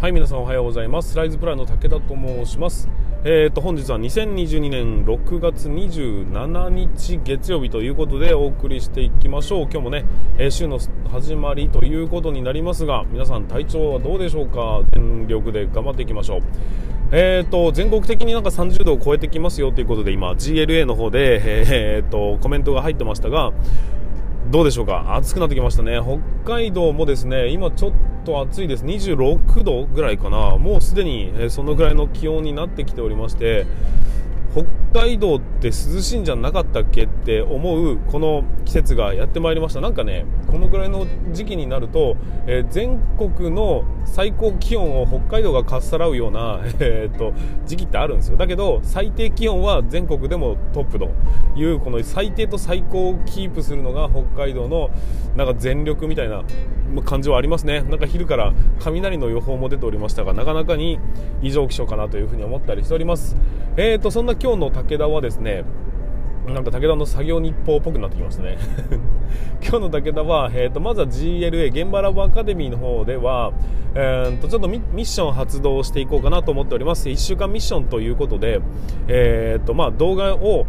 はい皆さんおはようございます。ライズプランの武田と申します。えーと本日は2022年6月27日月曜日ということでお送りしていきましょう。今日もね、え、週の始まりということになりますが皆さん体調はどうでしょうか？全力で頑張っていきましょう。えーと全国的になんか30度を超えてきますよということで今 GLA の方で、えーとコメントが入ってましたがどうでしょうか？暑くなってきましたね。北海道もですね今ちょっと暑いです。26度ぐらいかな。もうすでにそのぐらいの気温になってきておりまして北海道って涼しいんじゃなかったっけって思うこの季節がやってまいりました。なんかねこのぐらいの時期になると、えー、全国の最高気温を北海道がかっさらうような、えー、っと時期ってあるんですよ。だけど最低気温は全国でもトップというこの最低と最高をキープするのが北海道のなんか全力みたいな感じはありますね。なんか昼から雷の予報も出ておりましたがなかなかに異常気象かなというふうに思ったりしております。えーとそんな今日今日の武田はですねなんか武田の作業日報っぽくなってきましたね。今日の武田は、えーと、まずは GLA 現場ラボアカデミーの方では、えーと、ちょっとミッション発動していこうかなと思っております。1週間ミッションということで、えーとまあ、動画を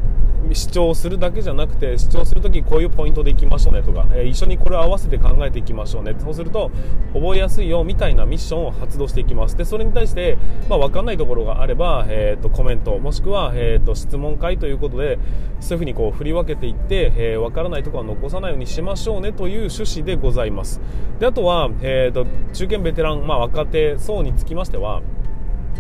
視聴するだけじゃなくて視聴するときこういうポイントでいきましょうねとか、えー、一緒にこれを合わせて考えていきましょうね。そうすると覚えやすいよみたいなミッションを発動していきます。でそれに対して、まあ、分かんないところがあれば、えーと、コメントもしくは、えーと、質問会ということでそういうふうにこう振り分けていって、えー、分からないところは残さないようにしましょうねという趣旨でございます。であとは、えーと中堅ベテラン、まあ、若手層につきましては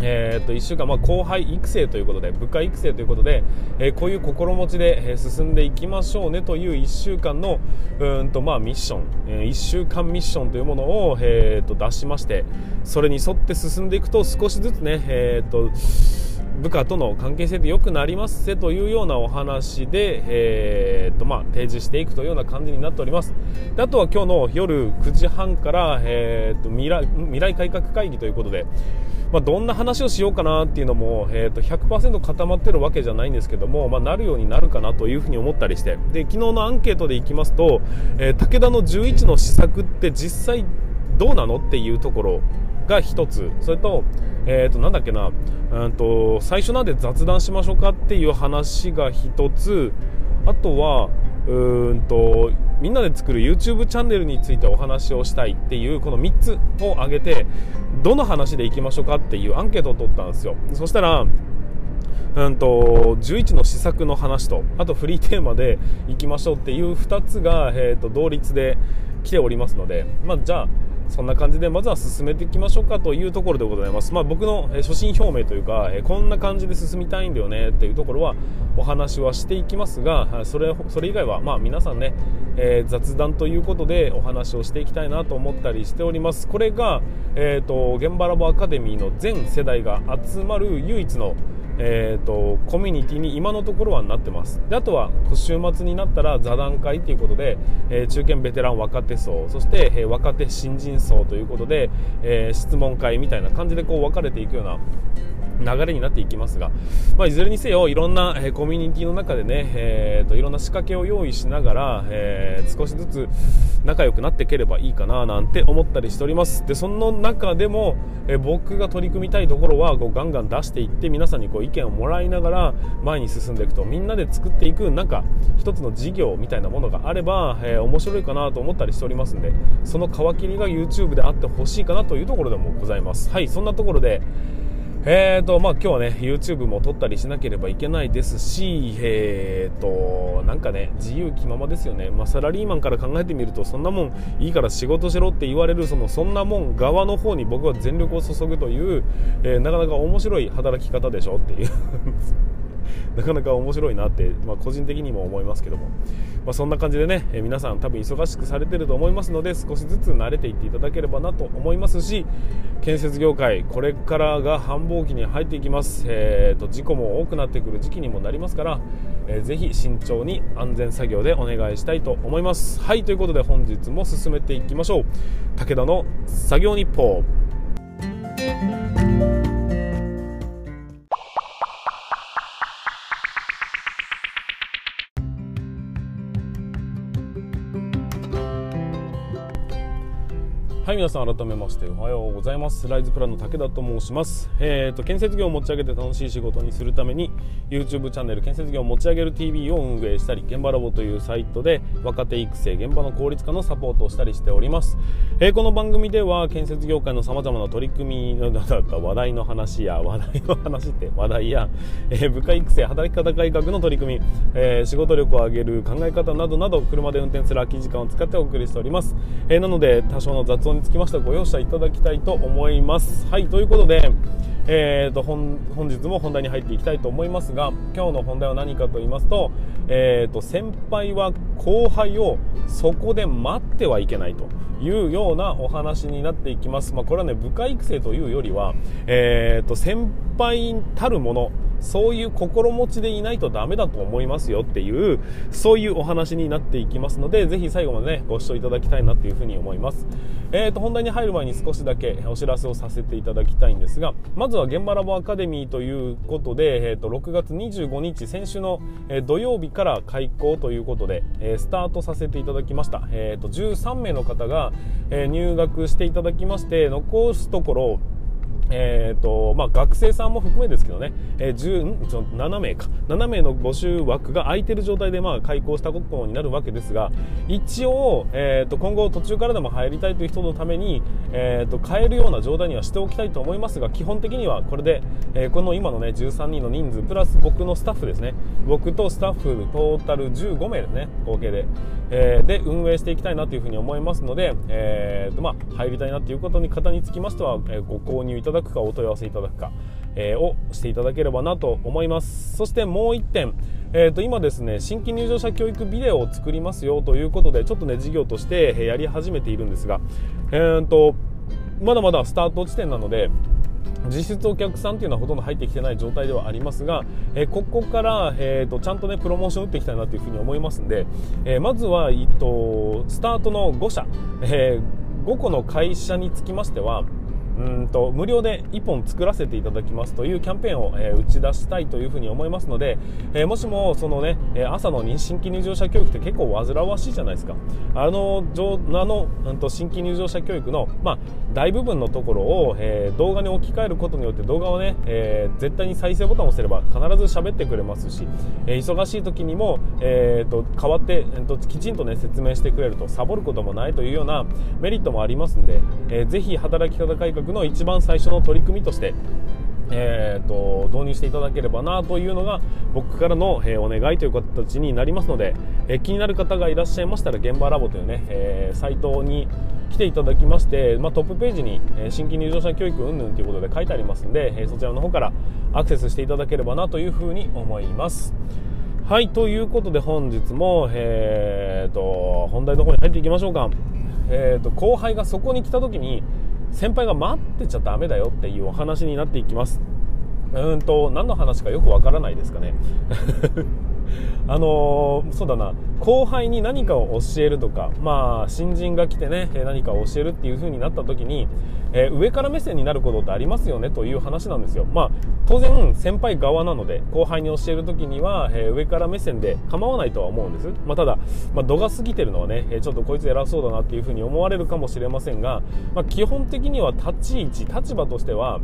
えー、っと1週間、まあ、後輩育成ということで部下育成ということで、えー、こういう心持ちで、え進んでいきましょうねという1週間のうんと、まあ、ミッション、え1週間ミッションというものを、えー、っと出しましてそれに沿って進んでいくと少しずつね、えっと部下との関係性で良くなりますせというようなお話で、えーとまあ、提示していくというような感じになっております。であとは今日の夜9時半から、えーと未来未来改革会議ということでまあ、どんな話をしようかなっていうのも、えー、と100%固まってるわけじゃないんですけども、まあ、なるようになるかなというふうに思ったりして。で昨日のアンケートでいきますと、えー、武田の11の施策って実際どうなのっていうところ。が1つ。それと,、えー、となんだっけな。うんと最初なんで雑談しましょうかっていう話が1つ。あとはうんとみんなで作る YouTube チャンネルについてお話をしたいっていうこの3つを挙げてどの話でいきましょうかっていうアンケートを取ったんですよ。そしたらうんと11の施策の話とあとフリーテーマでいきましょうっていう2つが、えーと同率で来ておりますので、まあ、じゃあそんな感じでまずは進めていきましょうかというところでございます、まあ、僕の初心表明というかこんな感じで進みたいんだよねっていうところはお話はしていきますがそれそれ以外はまあ皆さんね、えー、雑談ということでお話をしていきたいなと思ったりしております。これが、えーと、現場ラボアカデミーの全世代が集まる唯一のえーと、コミュニティに今のところはなってます。であとは週末になったら座談会ということで、えー、中堅ベテラン若手層そして、えー、若手新人層ということで、えー、質問会みたいな感じでこう分かれていくような流れになっていきますが、まあ、いずれにせよいろんな、えー、コミュニティの中でね、えーと、いろんな仕掛けを用意しながら、えー、少しずつ仲良くなっていければいいかななんて思ったりしております。でその中でも、えー、僕が取り組みたいところはこうガンガン出していって皆さんにこう意見をもらいながら前に進んでいくとみんなで作っていくなんか一つの事業みたいなものがあれば、えー、面白いかなと思ったりしておりますんでその皮切りが YouTube であってほしいかなというところでもございます。はいそんなところでえーとまあ、今日はね YouTube も撮ったりしなければいけないですし、えーとなんかね自由気ままですよね、まあ、サラリーマンから考えてみるとそんなもんいいから仕事しろって言われるそのそんなもん側の方に僕は全力を注ぐという、えー、なかなか面白い働き方でしょっていう。なかなか面白いなって、まあ、個人的にも思いますけども、まあ、そんな感じでね、え皆さん多分忙しくされてると思いますので少しずつ慣れていっていただければなと思いますし建設業界これからが繁忙期に入っていきます、えーと、事故も多くなってくる時期にもなりますから、えー、ぜひ慎重に安全作業でお願いしたいと思います。はいということで本日も進めていきましょう。武田の作業日報。皆さん改めましておはようございます。ライズプランの武田と申します。えーと建設業を持ち上げて楽しい仕事にするために YouTube チャンネル建設業を持ち上げる TV を運営したり現場ラボというサイトで若手育成現場の効率化のサポートをしたりしております、えー、この番組では建設業界の様々な取り組みの話題の話や話題の話って話題や、えー、部下育成働き方改革の取り組み、えー、仕事力を上げる考え方などなど車で運転する空き時間を使ってお送りしております、えー、なので多少の雑音につきましてはご容赦いただきたいと思います。はいということでえーと、本日も本題に入っていきたいと思いますが今日の本題は何かと言いますと,、えーと、先輩は後輩をそこで待ってはいけないというようなお話になっていきます、まあ、これはね部下育成というよりは、えーと先輩たるものそういう心持ちでいないとダメだと思いますよっていうそういうお話になっていきますのでぜひ最後までねご視聴いただきたいなというふうに思います、えーと、本題に入る前に少しだけお知らせをさせていただきたいんですがまずは現場ラボアカデミーということで、えーと、6月25日先週の、土曜日から開校ということで、え、スタートさせていただきました、えーと、13名の方が、入学していただきまして残すところえーとまあ、学生さんも含めですけどね、えー、7名か。7名の募集枠が空いている状態で、まあ、開校したことになるわけですが一応、えーと、今後途中からでも入りたいという人のために、えーと、変えるような状態にはしておきたいと思いますが基本的にはこれで、えー、この今の、ね、13人の人数プラス僕のスタッフですね。僕とスタッフトータル15名ですね合計で、えー、で運営していきたいなというふうに思いますので、えーとまあ、入りたいなということに方につきましては、えー、ご購入いただくかお問い合わせいただくか、えー、をしていただければなと思います。そしてもう1点えー、と今ですね新規入場者教育ビデオを作りますよということでちょっとね事業としてやり始めているんですが、えーと、まだまだスタート地点なので実質お客さんっていうのはほとんど入ってきてない状態ではありますが、えー、ここから、えーと、ちゃんとねプロモーション打っていきたいなというふに思いますんで、えー、まずは、えーと、スタートの5社、えー、5個の会社につきましてはうんと無料で1本作らせていただきますというキャンペーンを、えー、打ち出したいというふうに思いますので、えー、もしもそのね、朝の新規入場者教育って結構煩わしいじゃないですか。あのあの、うん、と新規入場者教育の、まあ、大部分のところを、えー、動画に置き換えることによって動画をね、えー、絶対に再生ボタンを押せれば必ず喋ってくれますし、えー、忙しい時にも、えーと、代わって、えーと、きちんとね説明してくれるとサボることもないというようなメリットもありますんで、えー、ぜひ働き方改革の一番最初の取り組みとしてえーと、導入していただければなというのが僕からの、えー、お願いという形になりますので、えー、気になる方がいらっしゃいましたら現場ラボというね、えー、サイトに来ていただきまして、まあ、トップページに、え新規入場者教育云々ということで書いてありますので、えそちらの方からアクセスしていただければなというふうに思います。はいということで本日も、えーと、本題の方に入っていきましょうか、えーと後輩がそこに来た時に先輩が待ってちゃダメだよっていうお話になっていきます。うんと何の話かよくわからないですかね。あのー、そうだな。後輩に何かを教えるとか、まあ、新人が来てね何かを教えるっていう風になった時に、えー、上から目線になることってありますよねという話なんですよ、まあ、当然先輩側なので後輩に教える時には、えー、上から目線で構わないとは思うんです、まあ、ただ、まあ、度が過ぎてるのはねちょっとこいつ偉そうだなっていう風に思われるかもしれませんが、まあ、基本的には立ち位置立場としては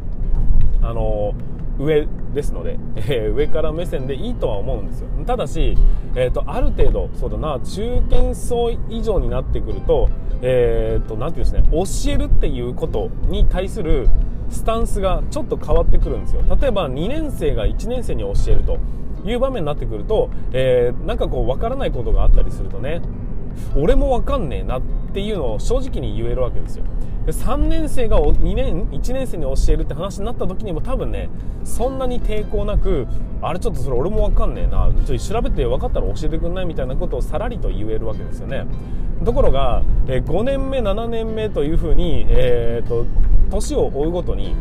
あのー上ですので、えー、上から目線でいいとは思うんですよ。ただし、えーと、ある程度そうだな中堅層以上になってくると,、えーと、なんていうんですね教えるっていうことに対するスタンスがちょっと変わってくるんですよ。例えば2年生が1年生に教えるという場面になってくると、えー、なんかこう分からないことがあったりするとね俺も分かんねえなっていうのを正直に言えるわけですよ。で3年生が2年1年生に教えるって話になった時にも多分ねそんなに抵抗なくあれちょっとそれ俺も分かんねえなちょっと調べて分かったら教えてくんないみたいなことをさらりと言えるわけですよね。ところが、5年目7年目というふうに、えーと年を追うごとに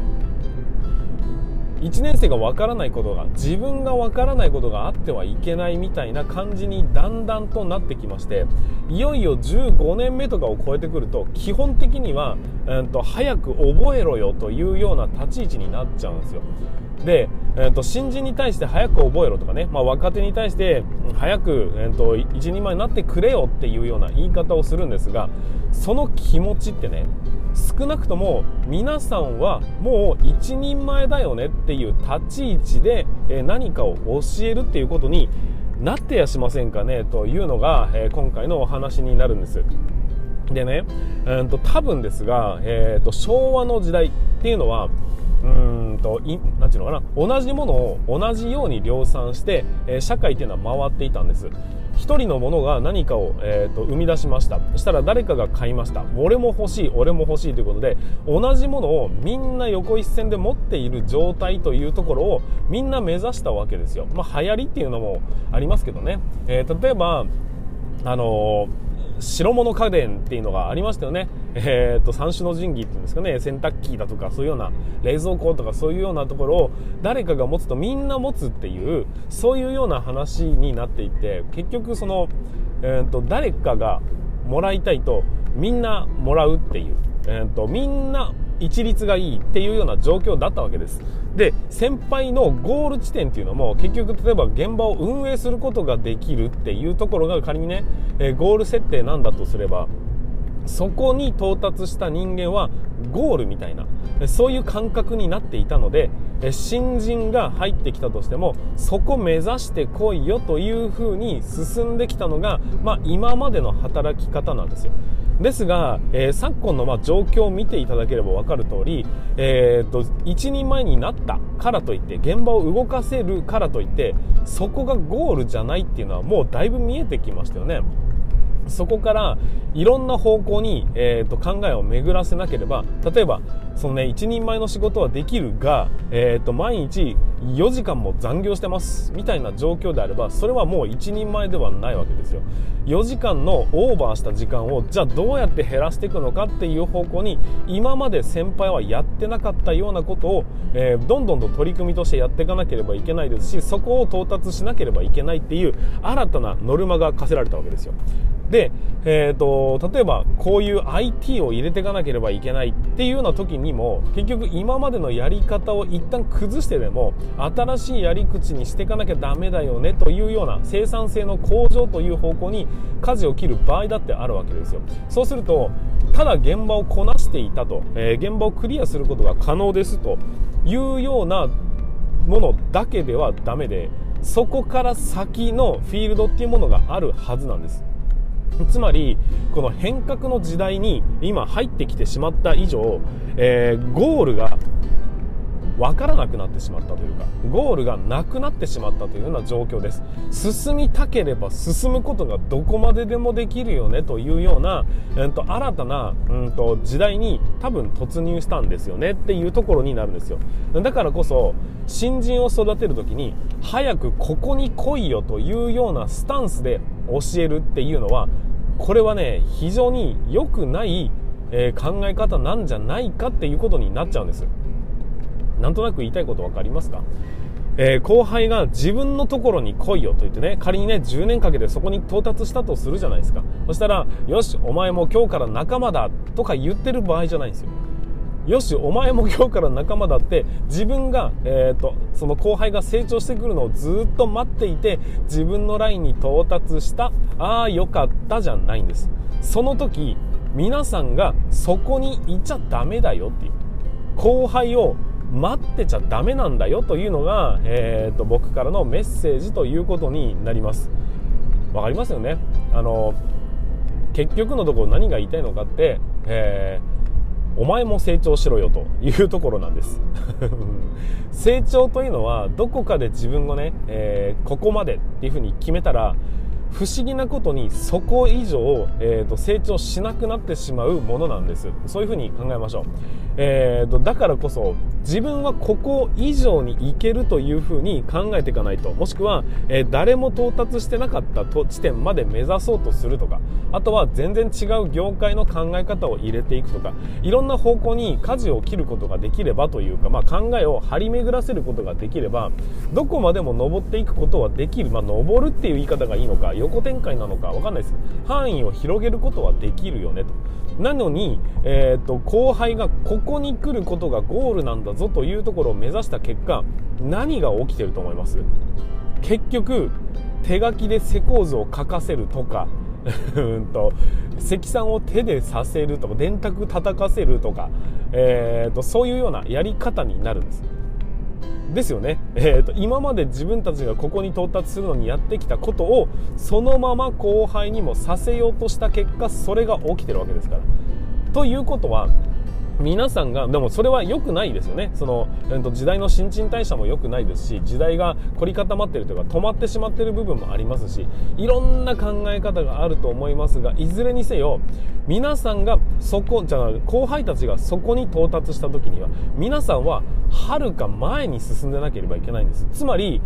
1年生がわからないことが自分がわからないことがあってはいけないみたいな感じにだんだんとなってきましていよいよ15年目とかを超えてくると基本的には、うん、と早く覚えろよというような立ち位置になっちゃうんですよ。で、えーと、新人に対して早く覚えろとかね、まあ、若手に対して早く、えーと、一人前になってくれよっていうような言い方をするんですがその気持ちってね少なくとも皆さんはもう一人前だよねっていう立ち位置で、え何かを教えるっていうことになってやしませんかねというのが、え今回のお話になるんです。でね、えーと、多分ですが、えーと昭和の時代っていうのはうんといなんていうのかな。同じものを同じように量産して、えー、社会っていうのは回っていたんです。1人のものが何かを、えーと、生み出しました。そしたら誰かが買いました。俺も欲しい俺も欲しいということで同じものをみんな横一線で持っている状態というところをみんな目指したわけですよ。まあ流行りっていうのもありますけどね、えー、例えばあのー白物家電っていうのがありましたよね。えー、っと、三種の神器っていうんですかね、洗濯機だとか、そういうような、冷蔵庫とかそういうようなところを誰かが持つとみんな持つっていう、そういうような話になっていて、結局その、えー、っと、誰かがもらいたいとみんなもらうっていう、えー、っと、みんな一律がいいっていうような状況だったわけですで先輩のゴール地点っていうのも結局例えば現場を運営することができるっていうところが仮にね、え、ゴール設定なんだとすればそこに到達した人間はゴールみたいなそういう感覚になっていたので新人が入ってきたとしてもそこ目指してこいよというふうに進んできたのが、まあ、今までの働き方なんですよですが、えー、昨今のま状況を見ていただければ分かる通り、えー、と一人前になったからといって現場を動かせるからといってそこがゴールじゃないっていうのはもうだいぶ見えてきましたよね。そこからいろんな方向に、えーと、考えを巡らせなければ例えばその、ね、一人前の仕事はできるが、えーと、毎日4時間も残業してますみたいな状況であればそれはもう一人前ではないわけですよ。4時間のオーバーした時間をじゃあどうやって減らしていくのかっていう方向に今まで先輩はやってなかったようなことを、えー、どんどんと取り組みとしてやっていかなければいけないですしそこを到達しなければいけないっていう新たなノルマが課せられたわけですよ。で、えーと、例えばこういう IT を入れていかなければいけないっていうような時にも結局今までのやり方を一旦崩してでも新しいやり口にしていかなきゃダメだよねというような生産性の向上という方向に舵を切る場合だってあるわけですよ。そうするとただ現場をこなしていたと、えー、現場をクリアすることが可能ですというようなものだけではダメでそこから先のフィールドっていうものがあるはずなんです。つまりこの変革の時代に今入ってきてしまった以上、えー、ゴールが分からなくなってしまったというかゴールがなくなってしまったというような状況です。進みたければ進むことがどこまででもできるよねというような、えー、と新たな、うんと、時代に多分突入したんですよねっていうところになるんですよ。だからこそ新人を育てる時に早くここに来いよというようなスタンスで教えるっていうのはこれはね非常に良くない、えー、考え方なんじゃないかっていうことになっちゃうんです。なんとなく言いたいこと分かりますか？えー、後輩が自分のところに来いよと言ってね、仮にね、10年かけてそこに到達したとするじゃないですか。そしたら、よし、お前も今日から仲間だとか言ってる場合じゃないんですよ。よしお前も今日から仲間だって自分が、えーと、その後輩が成長してくるのをずっと待っていて自分のラインに到達したああよかったじゃないんですその時皆さんがそこにいちゃダメだよっていう後輩を待ってちゃダメなんだよというのが、えーと、僕からのメッセージということになります。わかりますよね？あの結局のところ何が言いたいのかって、えーお前も成長しろよというところなんです。成長というのはどこかで自分がね、えー、ここまでっていうふうに決めたら不思議なことにそこ以上、えーと、成長しなくなってしまうものなんです。そういうふうに考えましょう、えーと、だからこそ自分はここ以上にいけるというふうに考えていかないともしくは、えー、誰も到達してなかった地点まで目指そうとするとかあとは全然違う業界の考え方を入れていくとかいろんな方向に舵を切ることができればというか、まあ、考えを張り巡らせることができればどこまでも登っていくことはできる、まあ、登るっていう言い方がいいのか横展開なのか分かんないです。範囲を広げることはできるよねと。なのに、えーと、後輩がこここに来ることがゴールなんだぞというところを目指した結果何が起きてると思います？結局手書きで施工図を書かせるとか。うんと積算を手でさせるとか電卓叩かせるとか、えーと、そういうようなやり方になるんです。ですよね、えーと、今まで自分たちがここに到達するのにやってきたことをそのまま後輩にもさせようとした結果それが起きてるわけですから。ということは皆さんがでもそれは良くないですよね。その、えー、と時代の新陳代謝も良くないですし時代が凝り固まってるというか止まってしまってる部分もありますしいろんな考え方があると思いますがいずれにせよ皆さんがそこじゃあ後輩たちがそこに到達した時には皆さんははるか前に進んでなければいけないんです。つまり、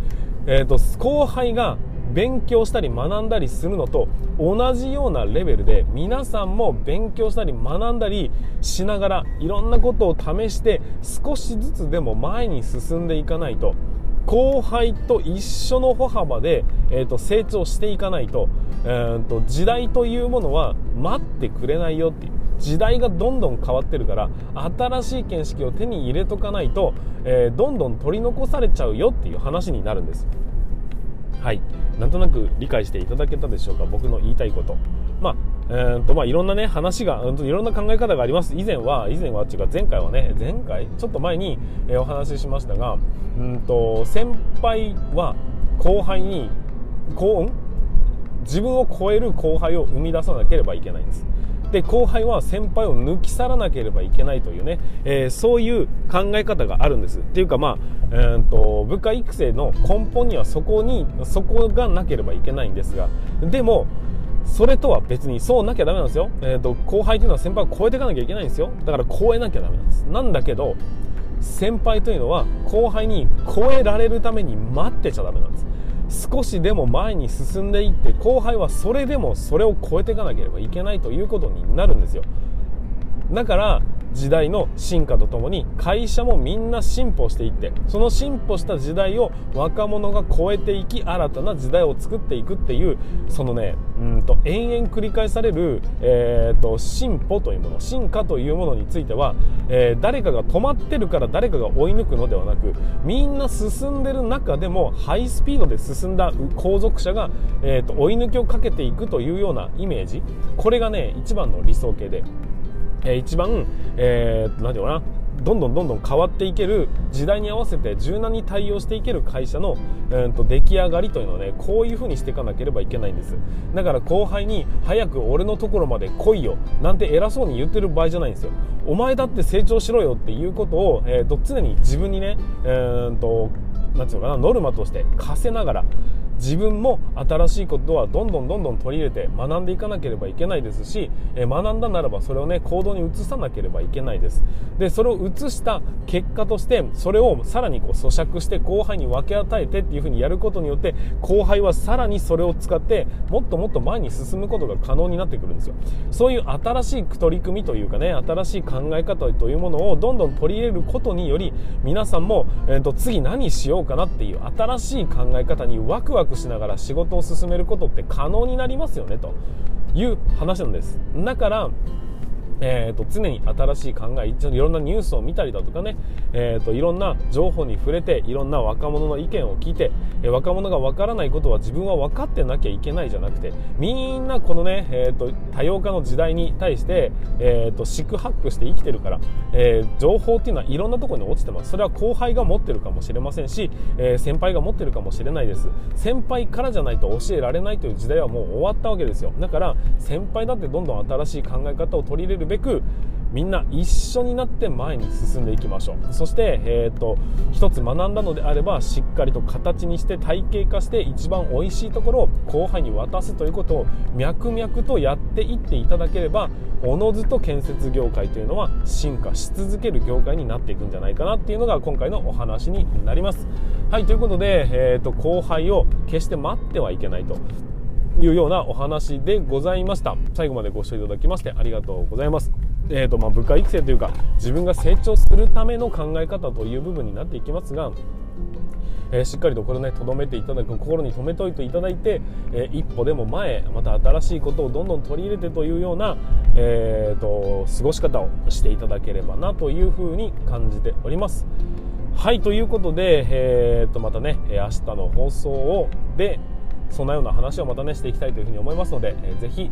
えーと後輩が勉強したり学んだりするのと同じようなレベルで皆さんも勉強したり学んだりしながらいろんなことを試して少しずつでも前に進んでいかないと後輩と一緒の歩幅で、えーと、成長していかないと,、えーと時代というものは待ってくれないよっていう時代がどんどん変わってるから新しい見識を手に入れとかないと、えー、どんどん取り残されちゃうよっていう話になるんです。はいなんとなく理解していただけたでしょうか？僕の言いたいこと。まあえーとまあ、いろんなね話が、いろんな考え方があります。以前は以前は違う前回はね前回？ちょっと前に、え、お話ししましたがうんと先輩は後輩にこう自分を超える後輩を生み出さなければいけないんです。で後輩は先輩を抜き去らなければいけないというね、えー、そういう考え方があるんです。っていうかまあ、えーと、部下育成の根本にはそこにそこがなければいけないんですが。でもそれとは別にそうなきゃダメなんですよ、えーと、後輩というのは先輩を超えていかなきゃいけないんですよ。だから超えなきゃダメなんです。なんだけど先輩というのは後輩に超えられるために待ってちゃダメなんです。少しでも前に進んでいって後輩はそれでもそれを超えていかなければいけないということになるんですよ。だから時代の進化とともに会社もみんな進歩していってその進歩した時代を若者が超えていき新たな時代を作っていくっていうそのねうんと延々繰り返される、えーと、進歩というもの進化というものについては、えー、誰かが止まってるから誰かが追い抜くのではなくみんな進んでる中でもハイスピードで進んだ後続者が、えーと追い抜きをかけていくというようなイメージ。これがね一番の理想形で。えー、一番、えー、なんていうかな、どんどんどんどん変わっていける時代に合わせて柔軟に対応していける会社の、えー、と出来上がりというのはねこういう風にしていかなければいけないんです。だから後輩に早く俺のところまで来いよなんて偉そうに言ってる場合じゃないんですよ。お前だって成長しろよっていうことを、えー、と常に自分にね、えー、となんていうのかなノルマとして課せながら自分も新しいことはどんどんどんどん取り入れて学んでいかなければいけないですし、え学んだならばそれをね行動に移さなければいけないです。でそれを移した結果としてそれをさらにこう咀嚼して後輩に分け与えてっていうふうにやることによって後輩はさらにそれを使ってもっともっと前に進むことが可能になってくるんですよ。そういう新しい取り組みというかね新しい考え方というものをどんどん取り入れることにより皆さんも、えーと、と次何しようかなっていう新しい考え方にワクワクしながら仕事を進めることって可能になりますよねという話なんです。だからえーと、常に新しい考えいろんなニュースを見たりだとかね、えーと、いろんな情報に触れていろんな若者の意見を聞いて、えー、若者が分からないことは自分は分かってなきゃいけないじゃなくてみんなこのね、えーと、多様化の時代に対して、えー、と四苦八苦して生きてるから、えー、情報っていうのはいろんなところに落ちてます。それは後輩が持ってるかもしれませんし、えー、先輩が持ってるかもしれないです。先輩からじゃないと教えられないという時代はもう終わったわけですよ。だから先輩だってどんどん新しい考え方を取り入れるべくみんな一緒になって前に進んでいきましょうそして、えーと、一つ学んだのであればしっかりと形にして体系化して一番美味しいところを後輩に渡すということを脈々とやっていっていただければおのずと建設業界というのは進化し続ける業界になっていくんじゃないかなっていうのが今回のお話になります。はいということで、えーと後輩を決して待ってはいけないというようなお話でございました。最後までご視聴いただきましてありがとうございます。えーとまあ、部下育成というか自分が成長するための考え方という部分になっていきますがえー、しっかりとこれをね留めていただく心に留めておいていただいて、えー、一歩でも前また新しいことをどんどん取り入れてというような、えーと、過ごし方をしていただければなというふうに感じております。はいということで、えーと、またね明日の放送をでそんなような話をまたねしていきたいというふうに思いますので、えー、ぜひ、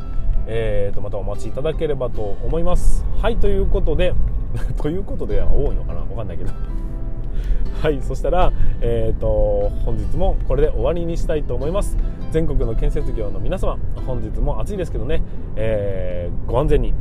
えー、とまたお待ちいただければと思います。はいということで ということでは多いのかな？分かんないけど。はいそしたら、えーと、本日もこれで終わりにしたいと思います。全国の建設業の皆様本日も暑いですけどね、えー、ご安全に。